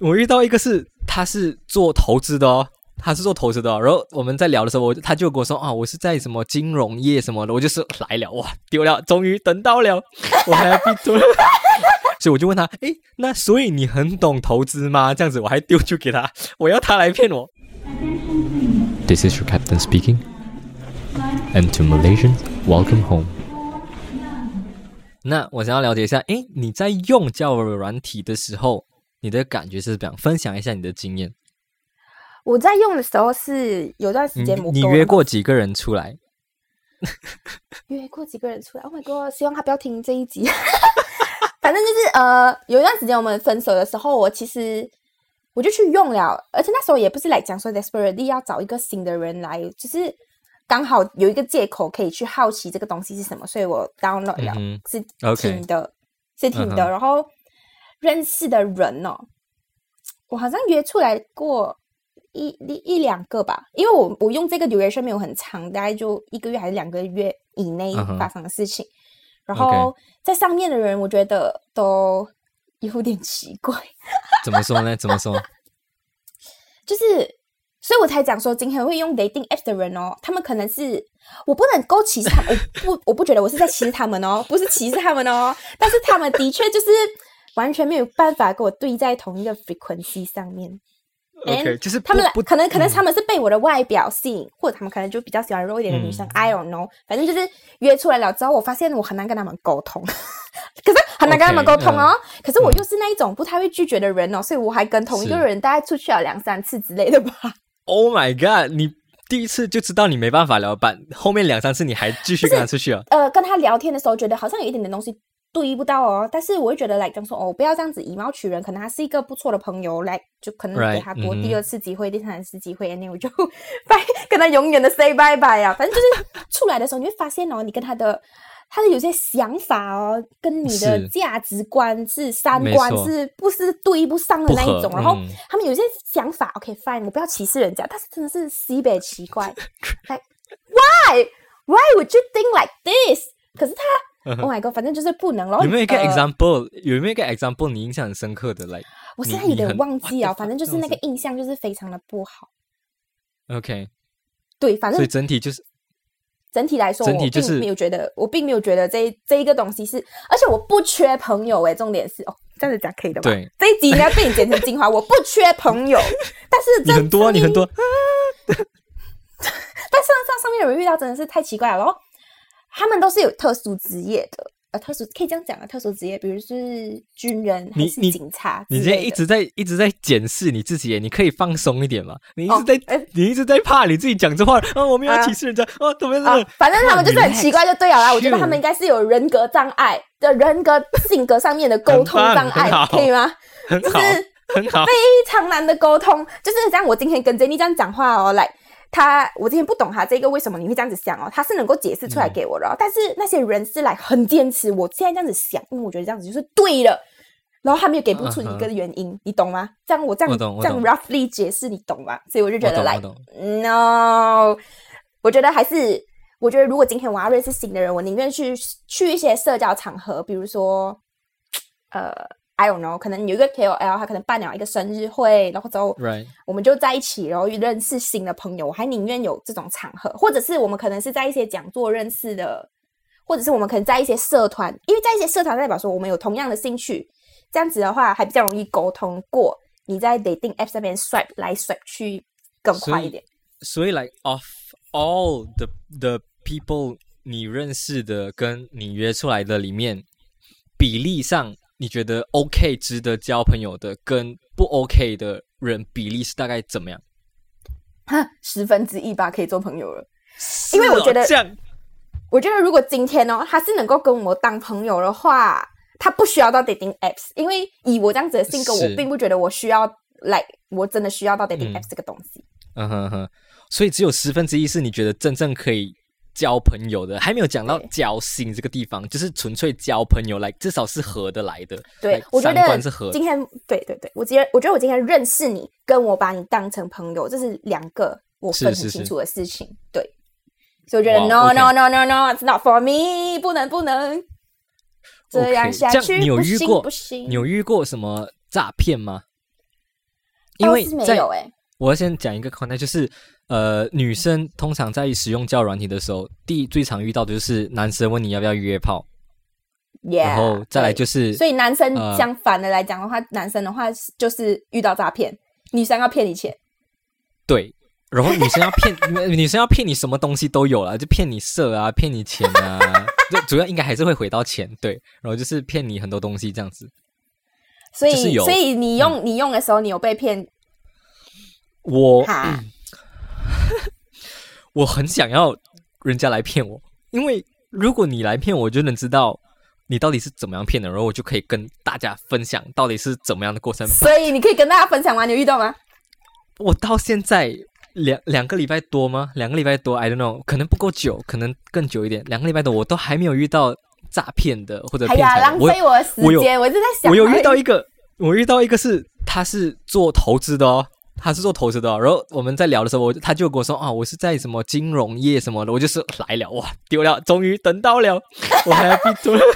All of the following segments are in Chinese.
我遇到一个是他是做投资的哦，他是做投资的、哦。然后我们在聊的时候，我他就跟我说啊，我是在什么金融业什么的，我就是来了哇，丢了，终于等到了，我还要闭嘴。所以我就问他，诶，那所以你很懂投资吗？这样子我还丢出给他，我要他来骗我。This is your captain speaking. And to Malaysians, welcome home. 那我想要了解一下，诶，你在用交友软体的时候，你的感觉是怎么样？分享一下你的经验。我在用的时候是有段时间我你约过几个人出来？约过几个人出来？Oh my god！希望他不要听这一集。反正就是呃，有一段时间我们分手的时候，我其实我就去用了，而且那时候也不是来讲说 desperately 要找一个新的人来，就是刚好有一个借口可以去好奇这个东西是什么，所以我 download 了，是听的，是听的，然后认识的人哦，我好像约出来过一一一两个吧，因为我我用这个 duration 没有很长，大概就一个月还是两个月以内发生的事情。然后在上面的人，我觉得都有点奇怪。怎么说呢？怎么说？就是，所以我才讲说，今天会用 dating app 的人哦，他们可能是我不能够歧视他们，我不，我不觉得我是在歧视他们哦，不是歧视他们哦，但是他们的确就是完全没有办法跟我对在同一个 frequency 上面。OK，就是他们可能可能他们是被我的外表吸引，或者他们可能就比较喜欢肉一点的女生。I don't know，反正就是约出来了之后，我发现我很难跟他们沟通，可是很难跟他们沟通哦。可是我又是那一种不太会拒绝的人哦，所以我还跟同一个人大概出去了两三次之类的吧。Oh my god！你第一次就知道你没办法聊吧，后面两三次你还继续跟他出去啊？呃，跟他聊天的时候觉得好像有一点点东西。对不到哦，但是我会觉得来讲说哦，不要这样子以貌取人，可能他是一个不错的朋友，来就可能给他多第二次机会、第三次机会，那我就拜跟他永远的 say bye bye 啊。反正就是出来的时候，你会发现哦，你跟他的他的有些想法哦，跟你的价值观是三观是不是对不上的那一种。然后他们有些想法，OK fine，我不要歧视人家，但是真的是西北奇怪，like why why would you think like this？可是他。Oh my god！反正就是不能咯。有没有一个 example？有没有一个 example？你印象很深刻的来？我现在有点忘记啊。反正就是那个印象就是非常的不好。OK。对，反正所以整体就是整体来说，我并没有觉得，我并没有觉得这这一个东西是，而且我不缺朋友哎。重点是哦，这样子讲可以的吗？对，这一集应该被你剪成精华。我不缺朋友，但是 你很多，你很多。但上上上面有人遇到真的是太奇怪了哦。他们都是有特殊职业的，呃，特殊可以这样讲啊，特殊职业，比如是军人还是警察。你现在一直在一直在检视你自己，你可以放松一点嘛？你一直在，你一直在怕你自己讲这话啊！我们要歧视人家啊？怎么样？反正他们就是很奇怪，就对了啦。我觉得他们应该是有人格障碍的人格性格上面的沟通障碍，可以吗？很好，很好，非常难的沟通，就是像我今天跟 Jenny 这样讲话哦，来。他，我之前不懂他这个为什么你会这样子想哦，他是能够解释出来给我的，但是那些人是来很坚持，我现在这样子想，因为我觉得这样子就是对的，然后他们又给不出一个原因，你懂吗？这样我这样这样 roughly 解释，你懂吗？所以我就觉得来，no，我觉得还是，我觉得如果今天我要认识新的人，我宁愿去去一些社交场合，比如说，呃。I don't know，可能有一个 KOL，他可能办了一个生日会，然后之后我们就在一起，然后认识新的朋友。我还宁愿有这种场合，或者是我们可能是在一些讲座认识的，或者是我们可能在一些社团，因为在一些社团代表说我们有同样的兴趣，这样子的话还比较容易沟通过。你在 dating app 上面 swipe 来 swipe 去更快一点。所以，like of all the the people 你认识的跟你约出来的里面，比例上。你觉得 OK 值得交朋友的，跟不 OK 的人比例是大概怎么样？哈，十分之一吧，可以做朋友了。因为我觉得，我觉得如果今天哦，他是能够跟我当朋友的话，他不需要到 dating apps。因为以我这样子的性格，我并不觉得我需要来，我真的需要到 dating apps 这个东西。嗯哼哼，所以只有十分之一是你觉得真正可以。交朋友的还没有讲到交心这个地方，就是纯粹交朋友来，至少是合得来的。对，我觉得今天对对对，我今天我觉得我今天认识你，跟我把你当成朋友，这是两个我分很清楚的事情。对，所以我觉得 no no no no no，it's not for me，不能不能这样下去。你有遇过不行？你有遇过什么诈骗吗？因为没在有哎、我要先讲一个 context，就是呃，女生通常在使用交友软体的时候，第一最常遇到的就是男生问你要不要约炮。Yeah，然后再来就是所以男生呃相反的来讲的话，男生的话就是遇到诈骗，女生要骗你钱。对，然后女生要骗 女生要骗你什么东西都有了，就骗你色啊，骗你钱啊，就主要应该还是会回到钱，对，然后就是骗你很多东西这样子。所以，所以你用、你用的时候，你有被骗？我哈？我很想要人家来骗我，因为如果你来骗我，就能知道你到底是怎么样骗的，然后我就可以跟大家分享到底是怎么样的过程。所以你可以跟大家分享吗？你有遇到吗？我到现在两两个礼拜多吗？两个礼拜多，I don't know，可能不够久，可能更久一点。两个礼拜多，我都还没有遇到诈骗的或者哎呀，骗财的。我浪费我的时间，我一直在想。我有遇到一个，我遇到一个是他是做投资的哦，他是做投资的、然后我们在聊的时候，我他就跟我说啊，我是在什么金融业什么的，我就是来了哇，丢了，终于等到了，我还要闭嘴。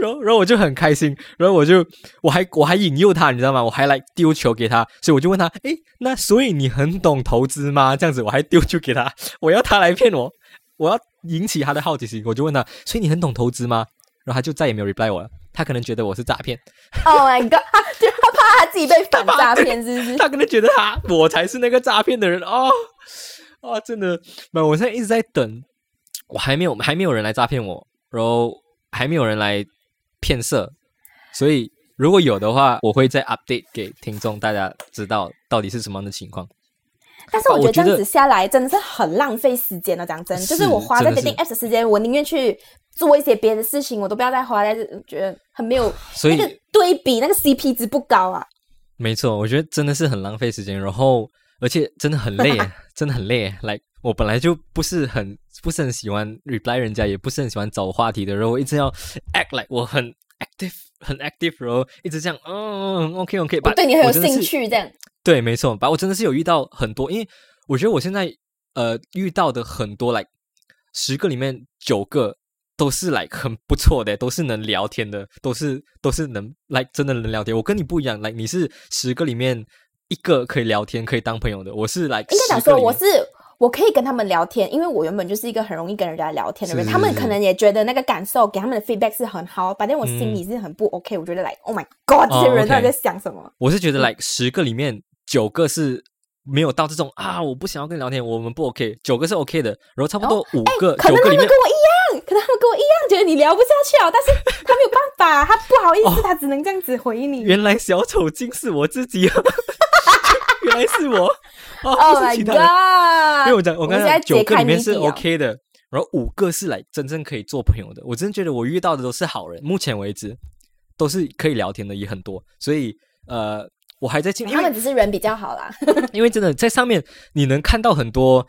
然后，然后我就很开心，然后我就我还我还引诱他，你知道吗？我还来丢球给他，所以我就问他，诶，那所以你很懂投资吗？这样子，我还丢球给他，我要他来骗我，我要引起他的好奇心，我就问他，所以你很懂投资吗？然后他就再也没有 reply 我了，他可能觉得我是诈骗，Oh my god！就他怕他自己被反诈骗，是不是？他可能觉得他我才是那个诈骗的人哦，啊，真的，没有，我现在一直在等，我还没有还没有人来诈骗我，然后还没有人来骗色，所以如果有的话，我会再 update 给听众，大家知道到底是什么样的情况。但是我觉得这样子下来真的是很浪费时间了。讲真，就是我花在 dating 是 apps 的时间，我宁愿去做一些别的事情，我都不要再花在这，觉得很没有 所以那个对比，那个 CP 值不高啊。没错，我觉得真的是很浪费时间，然后而且真的很累，真的很累。来，我本来就不是很不是很喜欢 reply 人家，也不是很喜欢找话题的，然后我一直要 act like 我很 active 很 active，然后一直这样，嗯，OK OK，我对你很有兴趣，这样。对，没错，把我真的是有遇到很多，因为我觉得我现在呃遇到的很多来十个里面九个都是来很不错的，都是能聊天的，都是都是能来真的能聊天。我跟你不一样，来你是十个里面一个可以聊天可以当朋友的，我是来应该讲说，我是我可以跟他们聊天，因为我原本就是一个很容易跟人家聊天的人，他们可能也觉得那个感受给他们的 feedback 是很好，反正我心里是很不 OK，、我觉得 like Oh my God，这些人哦到底在想什么？我是觉得来十个里面九个是。没有到这种啊！我不想要跟你聊天，我们不 OK。九个是 OK 的，然后差不多五个、哦可九个里面能他们跟我一样，可能他们跟我一样，觉得你聊不下去哦，但是他没有办法，他不好意思，他只能这样子回你。哦原来小丑竟是我自己啊！原来是我哦 Oh 不是 my 其他人。God！因为我讲，我刚才九个里面是 OK 的，然后五个是来真正可以做朋友的。我真的觉得我遇到的都是好人，目前为止都是可以聊天的，也很多。所以呃，我还在进，因他们只是人比较好啦。因为真的在上面你能看到很多，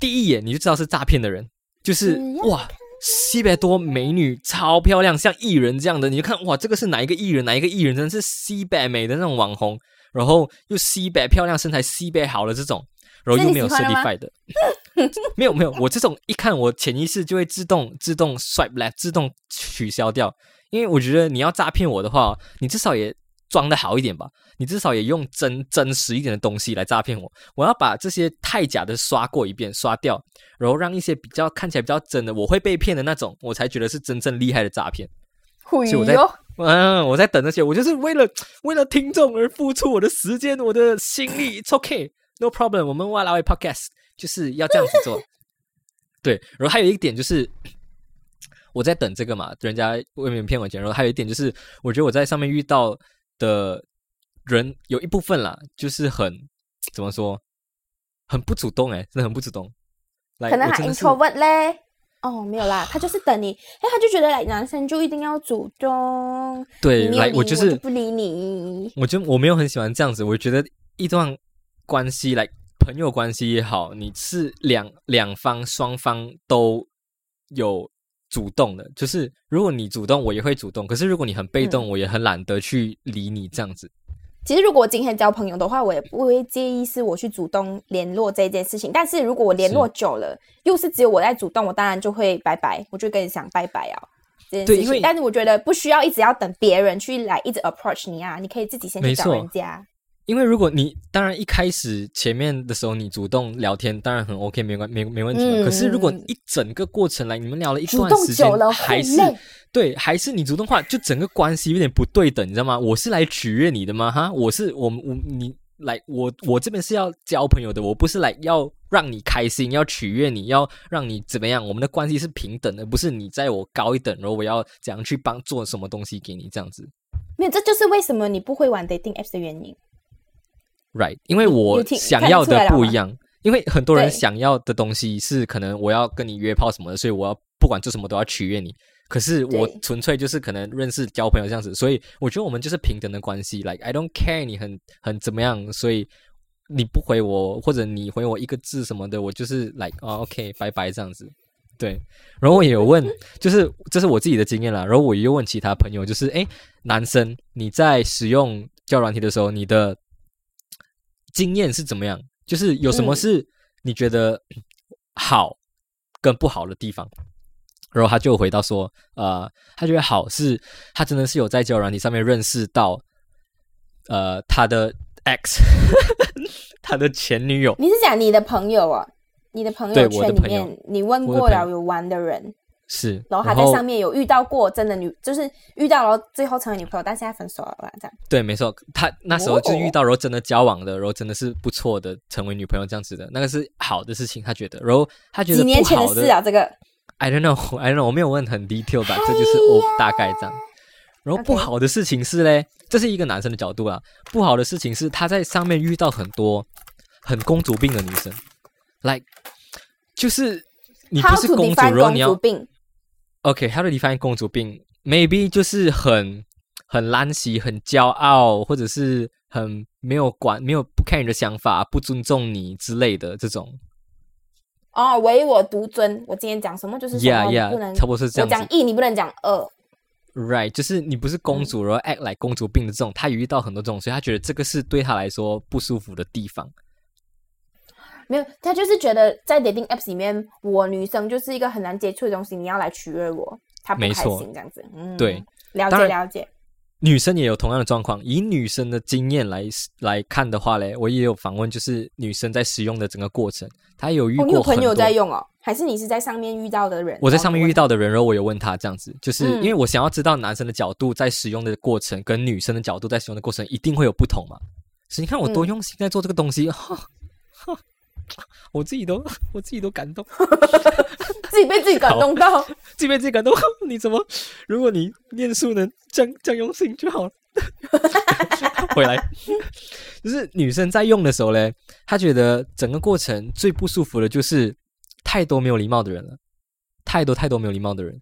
第一眼你就知道是诈骗的人，就是哇。西北多美女，超漂亮，像艺人这样的，你就看哇，这个是哪一个艺人？哪一个艺人真的是西北美的那种网红，然后又西北漂亮，身材西北好的这种，然后又没有 certified 的，没有没有，我这种一看我潜意识就会自动自动 swipe left，自动取消掉，因为我觉得你要诈骗我的话，你至少也装的好一点吧，你至少也用真真实一点的东西来诈骗我，我要把这些太假的刷过一遍，刷掉，然后让一些比较看起来比较真的，我会被骗的那种，我才觉得是真正厉害的诈骗。所以我在呦，嗯，我在等这些，我就是为了为了听众而付出我的时间，我的心力。It's okay, no problem。我们哇啦喂 Podcast 就是要这样子做。对，然后还有一点就是我在等这个嘛，人家未免骗我钱。然后还有一点就是，我觉得我在上面遇到的人有一部分啦，就是很怎么说，很不主动哎、真的很不主动。来，可能他我真的是 introvert 嘞。哦，没有啦，他就是等你，哎，他就觉得来男生就一定要主动，对，你没有理我就是不理你。我就我没有很喜欢这样子，我觉得一段关系来朋友关系也好，你是两两方双方都有主动的，就是如果你主动，我也会主动；可是如果你很被动，嗯我也很懒得去理你这样子。其实如果我今天交朋友的话，我也不会介意是我去主动联络这件事情。但是如果我联络久了，又是只有我在主动，我当然就会拜拜，我就跟你讲拜拜啊。这件事情，对因为但是我觉得不需要一直要等别人去来一直 approach 你啊，你可以自己先去找人家。因为如果你当然一开始前面的时候你主动聊天，当然很 OK，没关没没问题。嗯可是如果一整个过程来，你们聊了一段时间，还是。对，还是你主动话，就整个关系有点不对等，你知道吗？我是来取悦你的吗？哈，我是我我你来我我这边是要交朋友的，我不是来要让你开心，要取悦你，要让你怎么样？我们的关系是平等的，不是你在我高一等，然后我要怎样去帮做什么东西给你这样子没有，这就是为什么你不会玩 dating apps 的原因。，right？因为我想要的不一样，因为很多人想要的东西是可能我要跟你约炮什么的，所以我要不管做什么都要取悦你。可是我纯粹就是可能认识交朋友这样子，所以我觉得我们就是平等的关系。Like I don't care 你很很怎么样，所以你不回我或者你回我一个字什么的，我就是 like 哦 OK 拜拜这样子。对，然后我也有问，就是这是我自己的经验啦。然后我又问其他朋友，就是诶，男生你在使用交友软体的时候，你的经验是怎么样？就是有什么嗯是你觉得好跟不好的地方？然后他就回到说，呃，他觉得好是他真的是有在交友软体上面认识到，呃，他的 ex，他的前女友，你是讲你的朋友哦？你的朋友圈里面，你问过了有玩的人，是，然后他在上面有遇到过真的女，就是遇到了最后成为女朋友，但现在分手了吧？这样。对，没错，他那时候就是遇哦到，然后真的交往的，然后真的是不错的，成为女朋友这样子的，那个是好的事情，他觉得，然后他觉得几年前的事啊，这个 I don't know, I don't know，我没有问很 detail 吧，这就是我大概这样。然后不好的事情是嘞，这是一个男生的角度啊。不好的事情是他在上面遇到很多很公主病的女生，like 就是你不是公主，然后你要公主病？OK，how to define 公主病？Maybe 就是很很懒喜、很骄傲，或者是很没有管、没有不看你的想法、不尊重你之类的这种。哦，唯我独尊。我今天讲什么就是什 Yeah, yeah，你不能差不多是这样我讲一，你不能讲二。Right，就是你不是公主，然后 act like 公主病的这种，他也遇到很多这种，所以他觉得这个是对他来说不舒服的地方。没有，他就是觉得在 dating apps 里面，我女生就是一个很难接触的东西，你要来取悦我，他不开没错心这样子。嗯，对，了解了解。女生也有同样的状况，以女生的经验来来看的话嘞，我也有访问，就是女生在使用的整个过程，她有遇哦，过很多。你有朋友在用哦？还是你是在上面遇到的人？我在上面遇到。的人，然后我有问他这样子，就是嗯因为我想要知道男生的角度在使用的过程跟女生的角度在使用的过程一定会有不同嘛。所以你看我多嗯用心在做这个东西，我自己都我自己都感动，自己被自己感动到。自己被自己感动。你怎么？如果你念书能这样这样用心就好了。回来，就是女生在用的时候嘞，她觉得整个过程最不舒服的就是太多没有礼貌的人了，太多太多没有礼貌的人，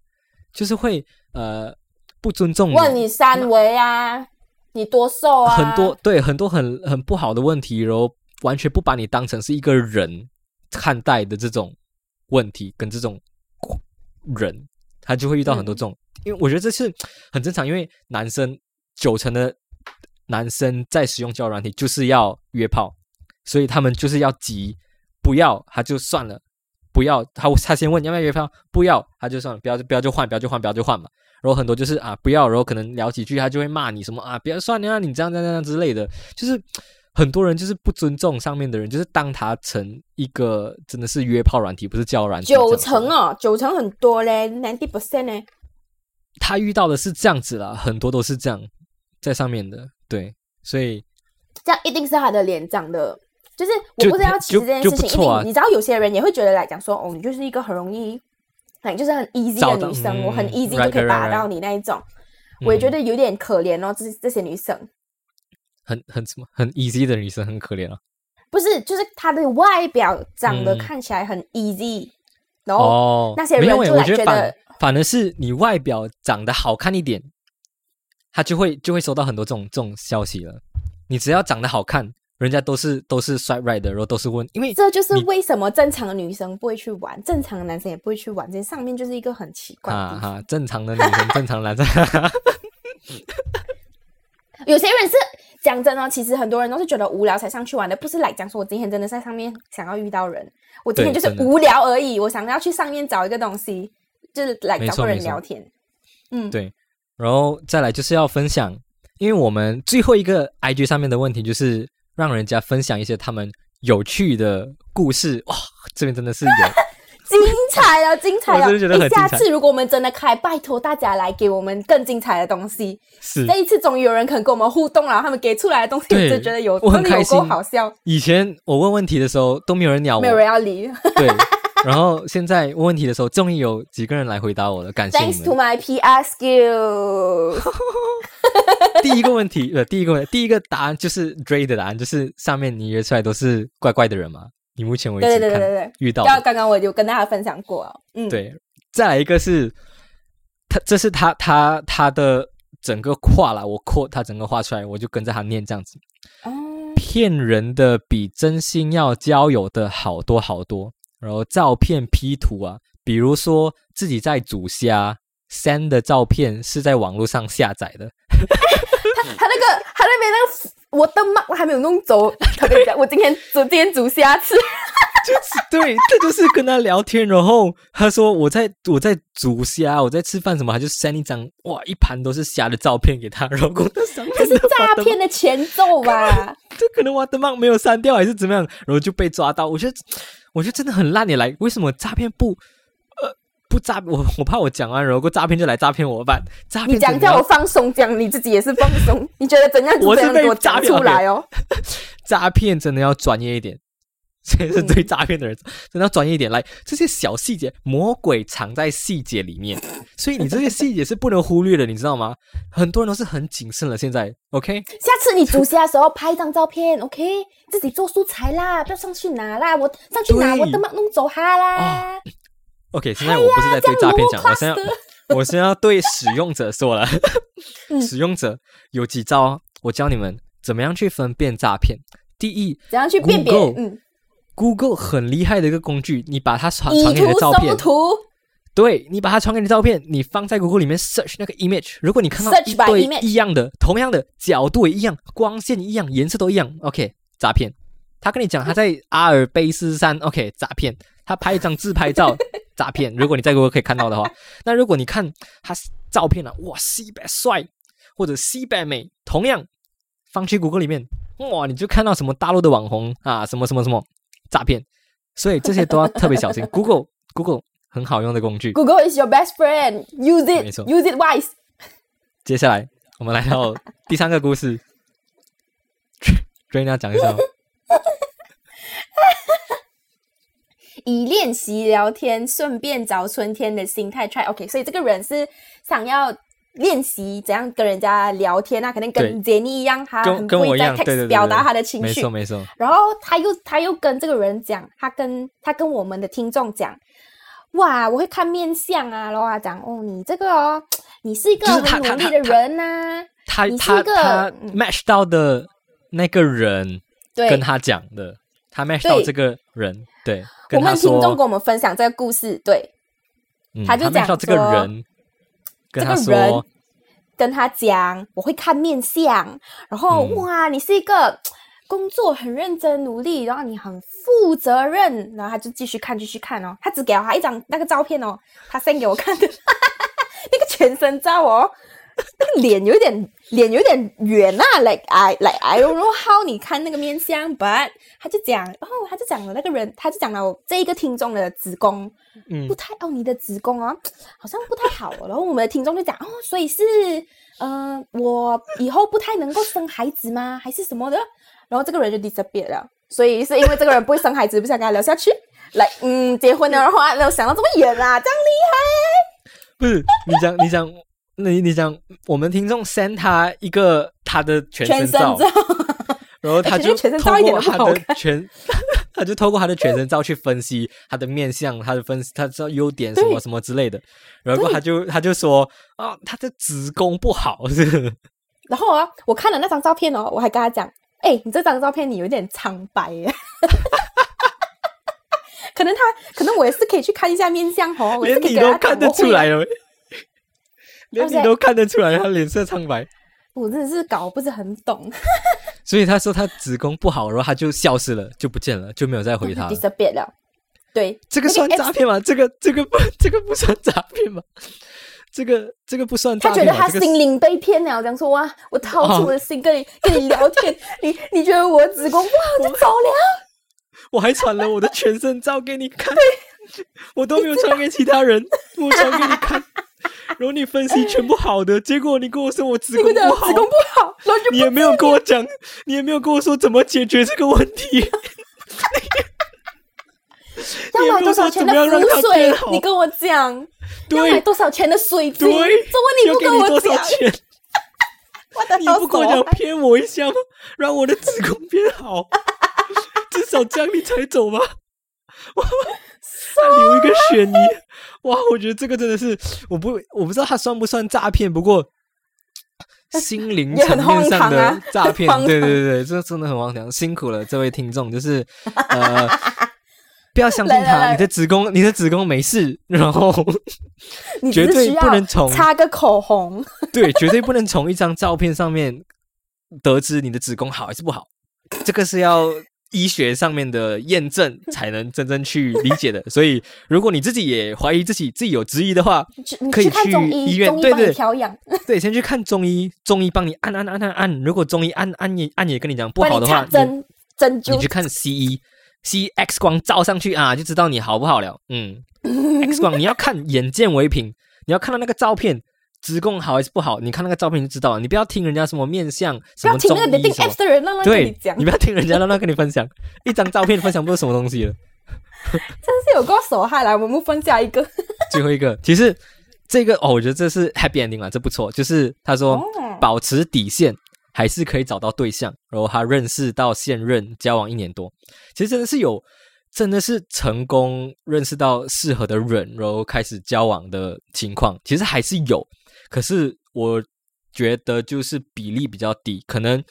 就是会呃不尊重问你三围啊，你多瘦啊？很多对很多很很不好的问题，然后完全不把你当成是一个人看待的这种问题跟这种人，他就会遇到很多这种。因为我觉得这是很正常，因为男生九成的男生在使用交友软体就是要约炮，所以他们就是要急，不要他就算了，不要他他先问要不要约炮，不要他就算了，不要就不要就换，不要就换，不要就换嘛。然后很多就是啊不要，然后可能聊几句他就会骂你什么啊，不要算了啊，你这样这样这样之类的，就是很多人就是不尊重上面的人，就是当他成一个真的是约炮软体，不是交友软体。九成，哦，九成很多嘞，ninety percent 呢。他遇到的是这样子啦，很多都是这样在上面的，对，所以这样一定是他的脸长得，就是我不知道，其实这件事情一定，啊你知道有些人也会觉得来讲说，哦，你就是一个很容易，很就是很 easy 的女生，嗯我很 easy 就可以 right, 到你那一种，我也觉得有点可怜哦，这这些女生很很什么很 easy 的女生很可怜啊。不是，就是她的外表长得嗯看起来很 easy，然后哦，那些人就来觉我觉得反得反而是你外表长得好看一点，他就会就会收到很多这种这种消息了。你只要长得好看，人家都是都是 swipe right 的，然后都是问，因为这就是为什么正常的女生不会去玩，正常的男生也不会去玩，这上面就是一个很奇怪。哈哈，正常的女生，正常的男生，有些人是讲真哦，其实很多人都是觉得无聊才上去玩的，不是来讲说我今天真的在上面想要遇到人，我今天就是无聊而已，我想要去上面找一个东西，就是来找个人聊天。嗯，对，然后再来就是要分享，因为我们最后一个 IG 上面的问题就是让人家分享一些他们有趣的故事。哇，这边真的是有。精彩了，精彩了！下次如果我们真的开，拜托大家来给我们更精彩的东西。是这一次终于有人肯跟我们互动了，他们给出来的东西，就觉得有我很真的有开心够好笑，以前我问问题的时候都没有人鸟我，没有人要理。对。然后现在问问题的时候，终于有几个人来回答我了，感谢 Thanks to。my PR skills。第一个问题，呃，第一个问第一个答案就是 Dray 的答案，就是上面你约出来都是怪怪的人嘛？你目前为止对对对对对。遇到刚刚刚我有跟大家分享过。哦，嗯，对，再来一个是他，这是他他他的整个画啦，我 quote 他整个画出来，我就跟着他念这样子，哦，骗人的比真心要交友的好多好多，然后照片 P 图啊，比如说自己在煮虾。send 的照片是在网络上下载的，他那个他那边那个我的妈，我还没有弄走。他跟你讲，我今天煮今天煮虾吃，就是对，这就是跟他聊天，然后他说我在我在煮虾，我在吃饭什么，他就 send 一张哇一盘都是虾的照片给他，然后跟他上面这是诈骗的前奏吧？这可能我的妈没有删掉还是怎么样，然后就被抓到。我觉得，我觉得真的很烂 你！来，为什么诈骗不呃不诈我？我怕我讲完，如果诈骗就来诈骗我办？诈骗你讲叫我放松，讲你自己也是放松。你觉得怎样就我是被我诈骗出来哦。诈骗真的要专业一点。这是对诈骗的人，真的要专业一点。来，这些小细节，魔鬼藏在细节里面，所以你这些细节是不能忽略的，你知道吗？很多人都是很谨慎了。现在，OK，下次你煮虾的时候拍一张照片，OK，自己做素材啦，不要上去拿啦，我上去拿我的妈弄走它啦。OK，现在我不是在对诈骗讲，我现在我现在要对使用者说了。嗯使用者有几招啊，我教你们怎么样去分辨诈骗。第一怎样去辨别？Google 嗯，，Google 很厉害的一个工具，你把它传以传给你的照片对你把它传给你的照片，你放在 Google 里面 search 那个 image，如果你看到一堆一样的、同样的角度也一样、光线一样、颜色都一样，OK，诈骗。他跟你讲他在阿尔卑斯山，OK，诈骗。他拍一张自拍照，诈骗。如果你在 Google 可以看到的话，那如果你看他照片啊，哇，西北帅或者西北美，同样放去 Google 里面，哇，你就看到什么大陆的网红啊，什么什么什么诈骗。所以这些都要特别小心。Google Google 很好用的工具。Google is your best friend. Use it, 错 use it wise. 接下来我们来到第三个故事 j a n 讲一下哦。以练习聊天，顺便找春天的心态。Try。OK，所以这个人是想要练习怎样跟人家聊天啊，可能跟 Jenny 一样，他跟很会在 text，表达他的情绪。没错。没错，然后他又他又跟这个人讲，他跟他跟我们的听众讲，哇，我会看面相啊，然后他讲，哦，你这个哦，你是一个很努力的人呐、他他你是一个 match 到的那个人对，跟他讲的，他 match 到这个人，对，我们听众说跟，我们分享这个故事，对，嗯他就讲这个说人，跟他这个人，跟他讲，我会看面相，然后、嗯哇，你是一个工作很认真努力，然后你很负责任，然后他就继续看，继续看哦，他只给了他一张那个照片哦，他 send 给我看的 那个全身照哦，那个脸有点脸有点圆啊，like I like I don't know how 你看那个面相，but 他就讲，哦，他就讲了那个人，他就讲了这一个听众的子宫嗯不，太哦，你的子宫哦，好像不太好哦。然后我们的听众就讲哦，所以是呃，我以后不太能够生孩子吗？还是什么的？然后这个人就 disappear 了。所以是因为这个人不会生孩子，不想跟他聊下去。来，嗯，结婚了的话，没有想到这么远啊，这样厉害不是你讲你讲。你你讲，我们听众 send 他一个他的全全身身照，然后他就而且那全身透照一点都不过他的全，他就透过他的全身照去分析他的面相，他的分析，他知道优点什么什么之类的。然后他就他就说啊，他的子宫不好，是。然后啊，我看了那张照片哦，我还跟他讲，哎，你这张照片你有点苍白耶。可能他，可能我也是可以去看一下面相哦，我也是可以跟他都看得出来了，连你都看得出来他脸色苍白。我真的是搞不是很懂。所以他说他子宫不好，然后他就消失了，就不见了，就没有再回他了。disappear 了。对，这个算诈骗吗？这个这个不这个不算诈骗吗？这个这个不算诈他觉得他心灵被骗了，这样说哇，我掏出我的心跟你、跟你聊天，你你觉得我的子宫不好就走了？我还传了我的全身照给你看，我都没有传给其他人，我传给你看，然后你分析全部好的，结果你跟我说我子你宫不好子，宫不好，然后就你也没有跟我讲，你也没有跟我说怎么解决这个问题，要买多少钱的你也没有说怎么样让它浮变好，水你跟我讲，要买对多少钱的水晶，对，这问题不跟我讲。你 不跟我讲手骗我一下吗？让我的子宫变好，至少这样你才走吧。哇，他留一个悬疑，哇！我觉得这个真的是，我不我不知道它算不算诈骗，不过 心灵层面上的诈骗，很荒唐。对对对，这真的很荒唐，辛苦了这位听众，就是 呃。不要相信他，你的子宫，你的子宫没事，然后 绝对不能从擦个口红，对，绝对不能从一张照片上面得知你的子宫好还是不好，这个是要医学上面的验证 才能真正去理解的。所以，如果你自己也怀疑自己自己有质疑的话，你可以去医院对对你调养，对，先去看中医，中医帮你按按按按按。如果中医按按也按也跟你讲不好的话，针针灸你你去看西医。C X 光照上去啊，就知道你好不好了。嗯，X 光你要看眼见为凭，你要看到那个照片，子宫好还是不好，你看那个照片就知道了。你不要听人家什么面相，不什么中要听那个 dating 医什么 apps 的人乱乱跟对你讲，你不要听人家乱乱跟你分享，一张照片分享不出什么东西了。真是有够手害来，我们分下一个。最后一个，其实这个哦，我觉得这是 happy ending 啊，这不错。就是他说、哦保持底线，还是可以找到对象，然后他认识到现任，交往一年多，其实真的是有，真的是成功认识到适合的人，然后开始交往的情况，其实还是有，可是我觉得就是比例比较低，可能。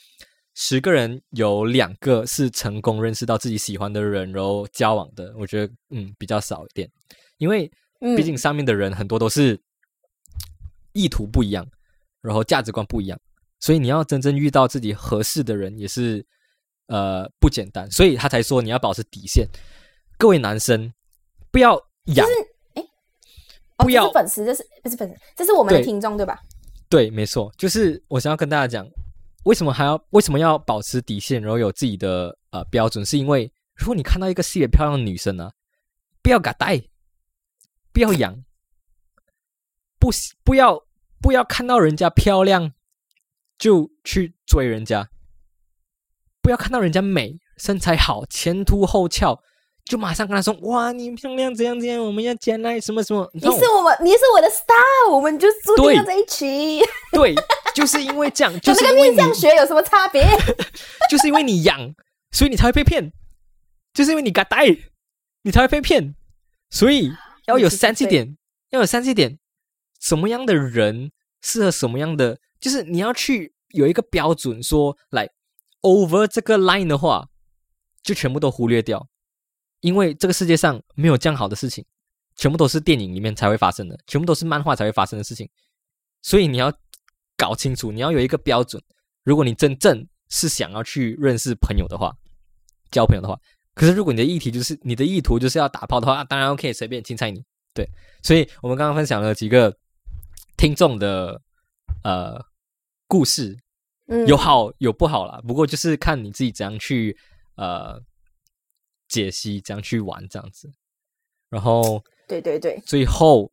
十个人有两个是成功认识到自己喜欢的人，然后交往的，我觉得嗯比较少一点，因为嗯毕竟上面的人很多都是意图不一样，然后价值观不一样，所以你要真正遇到自己合适的人也是呃不简单，所以他才说你要保持底线。各位男生不要养，哦不要粉丝，这是不是粉丝？这是我们的听众对吧？对，没错，就是我想要跟大家讲，为什么还要为什么要保持底线，然后有自己的呃标准，是因为如果你看到一个细也漂亮的女生呢、不要给带，不要养，不喜不要不要看到人家漂亮就去追人家，不要看到人家美身材好前凸后翘。就马上跟他说：“哇，你漂亮，怎样怎样，我们要将来什么什么。”你是我们，你是我的 star，我们就注定对要在一起。对，就是因为这样，就是因为你面相学有什么差别？就是因为你养，所以你才会被骗，就是因为你嘎呆，你才会被骗，所以要有 三 C 点，要有三 C 点，什么样的人适合什么样的，就是你要去有一个标准说，来 over 这个 line 的话，就全部都忽略掉，因为这个世界上没有这样好的事情，全部都是电影里面才会发生的，全部都是漫画才会发生的事情，所以你要搞清楚，你要有一个标准。如果你真正是想要去认识朋友的话，交朋友的话，可是如果你的议题就是你的意图就是要打炮的话，当然 OK，随便青菜你。对，所以我们刚刚分享了几个听众的呃故事，嗯，有好有不好啦，不过就是看你自己怎样去呃解析，怎样去玩这样子。然后对对对，最后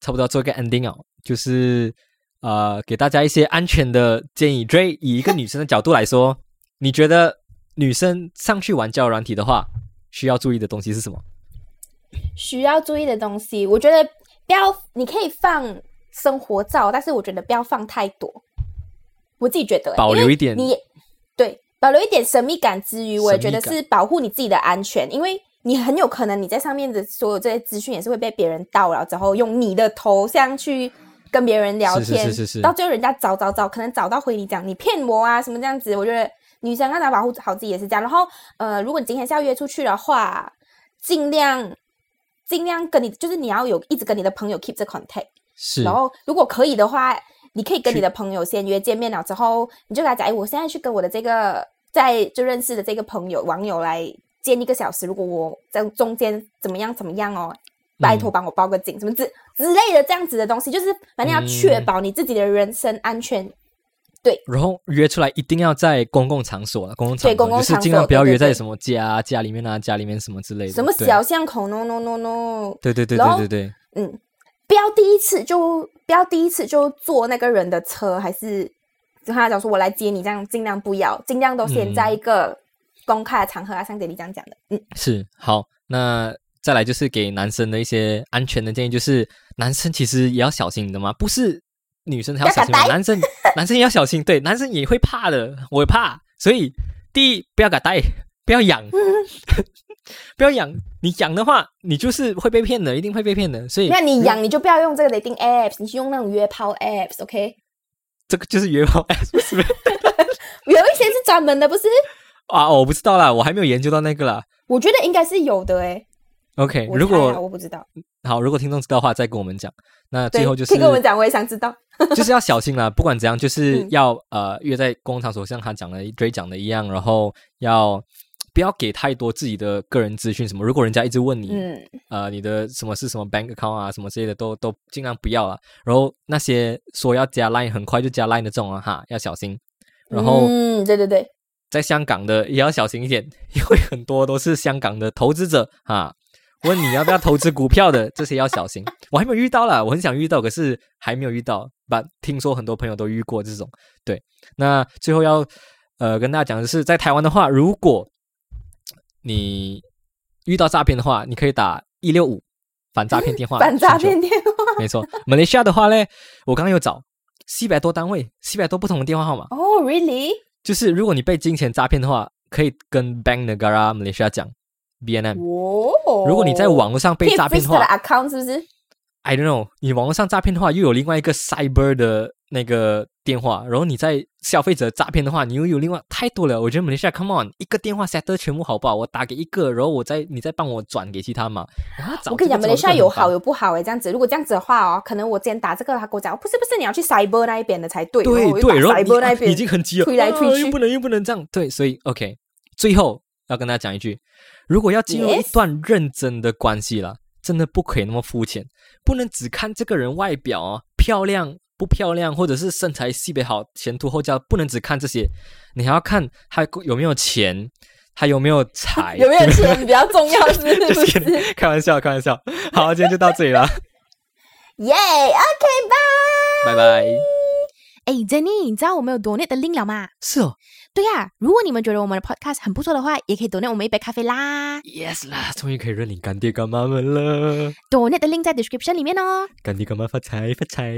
差不多要做一个 ending 哦，就是呃给大家一些安全的建议。Dray 以一个女生的角度来说，你觉得女生上去玩交友软体的话，需要注意的东西是什么？需要注意的东西，我觉得不要，你可以放生活照，但是我觉得不要放太多。我自己觉得、保留一点你也对，保留一点神秘感之余，我也觉得是保护你自己的安全，因为你很有可能你在上面的所有这些资讯也是会被别人盗了然后，用你的头像去跟别人聊是是天，是是是到最后人家找找找，可能找到回你讲你骗我啊什么这样子，我觉得女生要保护好自己也是这样。然后呃，如果你今天是要约出去的话，尽量尽量跟你就是你要有一直跟你的朋友 keep 这 contact。是然后如果可以的话，你可以跟你的朋友先约见面了之后，你就跟他讲，哎，我现在去跟我的这个在就认识的这个朋友网友来见一个小时，如果我在中间怎么样怎么样哦，拜托帮我报个警，什么之之类的这样子的东西，就是反正要确嗯保你自己的人身安全。对。然后约出来一定要在公共场所了，公共场对合就是公共场所尽量不要约在什么家家里面啊，家里面什么之类的。什么小巷口，no no no no，对对对对。对对，嗯，不要第一次就不要第一次就坐那个人的车，还是就跟他讲说我来接你，这样尽量不要，尽量都先嗯在一个公开的场合啊，像姐你这样讲的，嗯，是好。那再来就是给男生的一些安全的建议，就是男生其实也要小心的嘛，不是女生才要小心男生男生也要小心，对，男生也会怕的，我也怕，所以第一不要敢带，不要养，不要养，你养的话，你就是会被骗的，一定会被骗的，所以那你养你就不要用这个 dating apps，你去用那种约炮 apps，OK？、这个就是约炮 apps，不是？有一些是专门的，不是？啊，我不知道啦，我还没有研究到那个啦。我觉得应该是有的诶、OK，如果啊我不知道，好，如果听众知道的话，再跟我们讲。那，最后就是可以跟我们讲，我也想知道。就是要小心啦，不管怎样，就是嗯要、呃约在公共场所，像他讲的 Dray 讲的一样，然后要不要给太多自己的个人资讯什么。如果人家一直问你，嗯，呃，你的什么是什么 bank account 啊，什么之类的，都都尽量不要了。然后那些说要加 line 很快就加 line 的这种啊，哈，要小心。然后嗯，对对对，在香港的也要小心一点，因为很多都是香港的投资者啊，问你要不要投资股票的，这些要小心。我还没有遇到啦，我很想遇到，可是还没有遇到。把听说很多朋友都遇过这种。对，那最后要呃跟大家讲的是，在台湾的话，如果你遇到诈骗的话，你可以打一六五反诈骗电话，反诈骗电话。没错，马来西亚的话呢，我刚刚有找四百多单位，四百多不同的电话号码。哦、r e a l l y 就是如果你被金钱诈骗的话，可以跟 Bank Negara Malaysia 讲 BNM。哦，如果你在网络上被诈骗的的话 account 是不是？，I don't know，你网络上诈骗的话，又有另外一个 cyber 的那个电话，然后你在消费者诈骗的话，你又有另外太多了。我觉得 Malaysia Come on，一个电话 set 全部好不好？我打给一个，然后我再你再帮我转给其他嘛。我跟你讲，马来西亚有好有有不好诶，这样子。如果这样子的话哦，可能我今天打这个，他跟我讲，不是不是，你要去 cyber 那一边的才对。对对，然后 cyber 那、一边啊已经很急了，推来推去啊又不能又不能这样。对，所以 OK，最后要跟大家讲一句，如果要进入一段认真的关系了，真的不可以那么肤浅，不能只看这个人外表哦，漂亮不漂亮，或者是身材细别好，前凸后翘，不能只看这些，你还要看他有没有钱，他有没有财，有没有钱比较重要，是不 是？开玩笑，开玩笑。好，今天就到这里了，耶，OK，拜。拜拜。哎，Jenny，你知道我们有 donate 的 link 了吗？是哦对呀、如果你们觉得我们的 podcast 很不错的话，也可以 donate 我们一杯咖啡啦。，yes 啦，终于可以认领干爹干妈们了，donate 的 link 在 description 里面哦。干爹干妈发财发财。